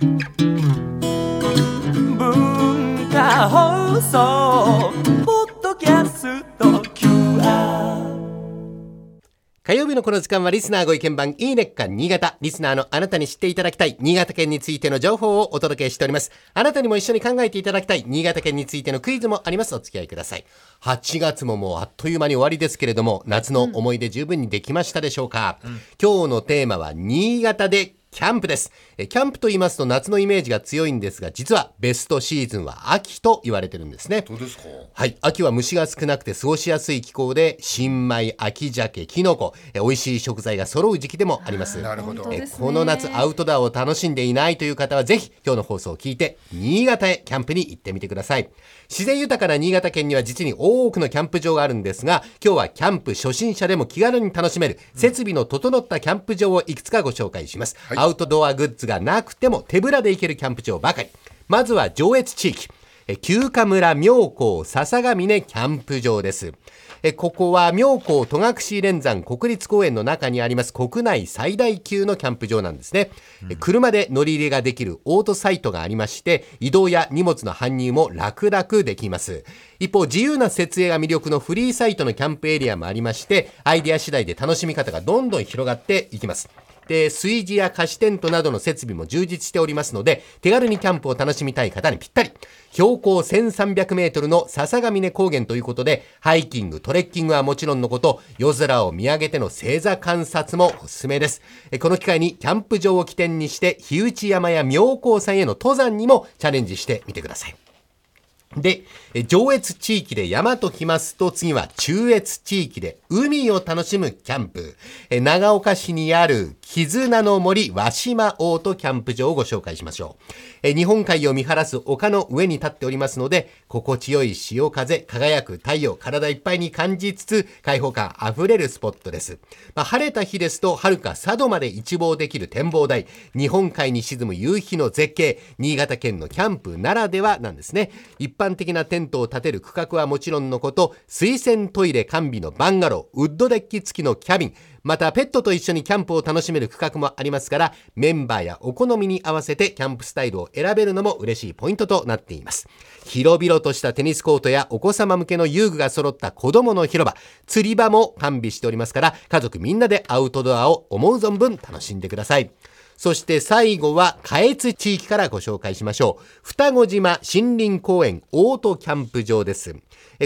文化放送ポッドキャスト QR 火曜日のこの時間はリスナーご意見番いいねっか新潟。リスナーのあなたに知っていただきたい新潟県についての情報をお届けしております。あなたにも一緒に考えていただきたい新潟県についてのクイズもあります。お付き合いください。8月ももうあっという間に終わりですけれども、夏の思い出十分にできましたでしょうか、今日のテーマは新潟でキャンプです。えキャンプと言いますと夏のイメージが強いんですが、実はベストシーズンは秋と言われてるんですね。どうですか？はい。秋は虫が少なくて過ごしやすい気候で、新米、秋鮭、キノコ、え美味しい食材が揃う時期でもあります。なるほどこの夏アウトドアを楽しんでいないという方はぜひ今日の放送を聞いて新潟へキャンプに行ってみてください。自然豊かな新潟県には実に多くのキャンプ場があるんですが今日はキャンプ初心者でも気軽に楽しめる設備の整ったキャンプ場をいくつかご紹介します。アウトドアグッズがなくても手ぶらで行けるキャンプ場ばかり。まずは上越地域。え旧華村妙高笹ヶ峰キャンプ場です。えここは妙高戸隠連山国立公園の中にあります国内最大級のキャンプ場なんですね。え車で乗り入れができるオートサイトがありまして、移動や荷物の搬入も楽々できます。一方、自由な設営が魅力のフリーサイトのキャンプエリアもありまして、アイデア次第で楽しみ方がどんどん広がっていきます。で、炊事や貸しテントなどの設備も充実しておりますので、手軽にキャンプを楽しみたい方にぴったり。標高1300メートルの笹ヶ峰高原ということで、ハイキング、トレッキングはもちろんのこと、夜空を見上げての星座観察もおすすめです。この機会にキャンプ場を起点にして、日内山や妙高山への登山にもチャレンジしてみてください。で、上越地域で山ときますと、次は中越地域で海を楽しむキャンプ。長岡市にある絆の森和島オートキャンプ場をご紹介しましょう。え日本海を見晴らす丘の上に立っておりますので、心地よい潮風、輝く太陽、体いっぱいに感じつつ、開放感あふれるスポットです。まあ、晴れた日ですと、遥か佐渡まで一望できる展望台、日本海に沈む夕日の絶景、新潟県のキャンプならではなんですね。一般的なテントを建てる区画はもちろんのこと、水洗トイレ完備のバンガロー、ウッドデッキ付きのキャビン、またペットと一緒にキャンプを楽しめる区画もありますから、メンバーやお好みに合わせてキャンプスタイルを選べるのも嬉しいポイントとなっています。広々としたテニスコートやお子様向けの遊具が揃った子供の広場、釣り場も完備しておりますから、家族みんなでアウトドアを思う存分楽しんでください。そして最後は、下越地域からご紹介しましょう。双子島森林公園オートキャンプ場です。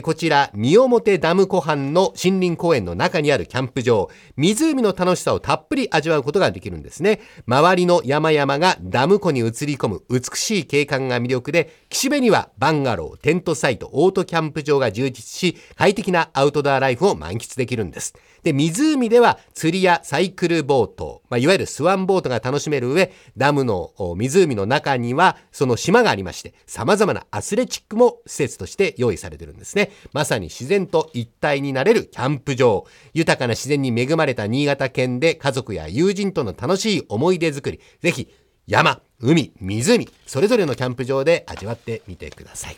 こちら、三面ダム湖畔の森林公園の中にあるキャンプ場。湖の楽しさをたっぷり味わうことができるんですね。周りの山々がダム湖に映り込む美しい景観が魅力で、岸辺にはバンガロー、テントサイト、オートキャンプ場が充実し、快適なアウトドアライフを満喫できるんです。で、湖では釣りやサイクルボート、まあ、いわゆるスワンボートが楽しめる上、ダムの湖の中にはその島がありまして、様々なアスレチックも施設として用意されてるんですね。まさに自然と一体になれるキャンプ場。豊かな自然に恵まれた新潟県で家族や友人との楽しい思い出作り。ぜひ、山、海、湖、それぞれのキャンプ場で味わってみてください。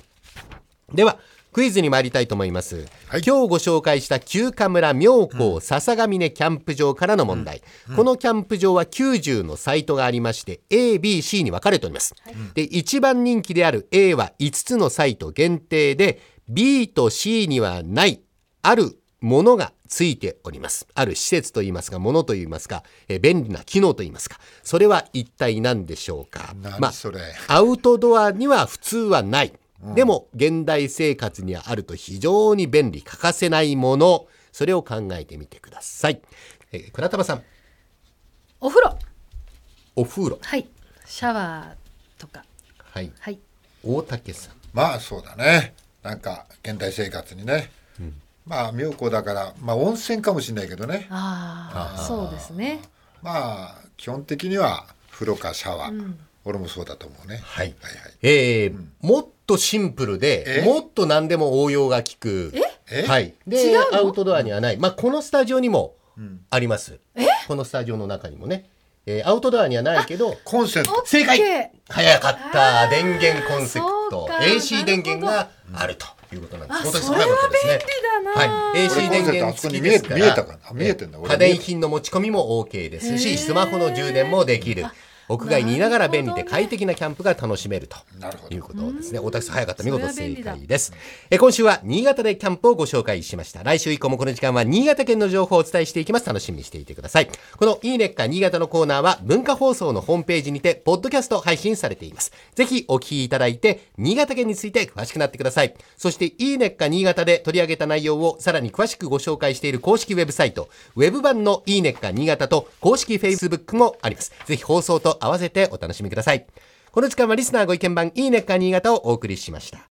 では、クイズに参りたいと思います。はい今日ご紹介した旧華村妙高笹ヶ峰キャンプ場からの問題。このキャンプ場は90のサイトがありまして、A、B、C に分かれております。で、一番人気である A は5つのサイト限定で、B と C にはない、あるものがついております。ある施設といいますか、ものといいますか、えー便利な機能といいますか、それは一体何でしょうか。何それアウトドアには普通はない。でも、現代生活にはあると非常に便利、欠かせないもの、それを考えてみてください。えー倉玉さん、お風呂。お風呂。はい。シャワーとか。はい。はい。大竹さん。まあそうだね。なんか現代生活にね、まあ妙高だからまあ温泉かもしれないけどね。ああそうですね。まあ基本的には風呂かシャワー、俺もそうだと思うね。はい。はいはい。えーもっとシンプルで、え？もっと何でも応用が効く。え？はい。で違う、の？アウトドアにはない。まあ、このスタジオにもあります。このスタジオの中にもね。えーアウトドアにはないけど、コンセント。正解。早かった。電源コンセプト。AC 電源があるということなんです。あ本当にそれは。便利だなはい、AC 電源付きですから。見え見えたかな。あ見えてんだ。家電品の持ち込みも OK ですし、スマホの充電もできる。屋外にいながら便利で快適なキャンプが楽しめるということですね。大竹さん早かった。見事正解です。え今週は新潟でキャンプをご紹介しました。来週以降もこの時間は新潟県の情報をお伝えしていきます。楽しみにしていてください。このいいねっか新潟のコーナーは文化放送のホームページにて、ポッドキャスト配信されています。ぜひお聞きいただいて、新潟県について詳しくなってください。そして、いいねっか新潟で取り上げた内容をさらに詳しくご紹介している公式ウェブサイト、ウェブ版のいいねっか新潟と公式 Facebook もあります。ぜひ放送と合わせてお楽しみください。この時間はリスナーご意見番いいねっか新潟をお送りしました。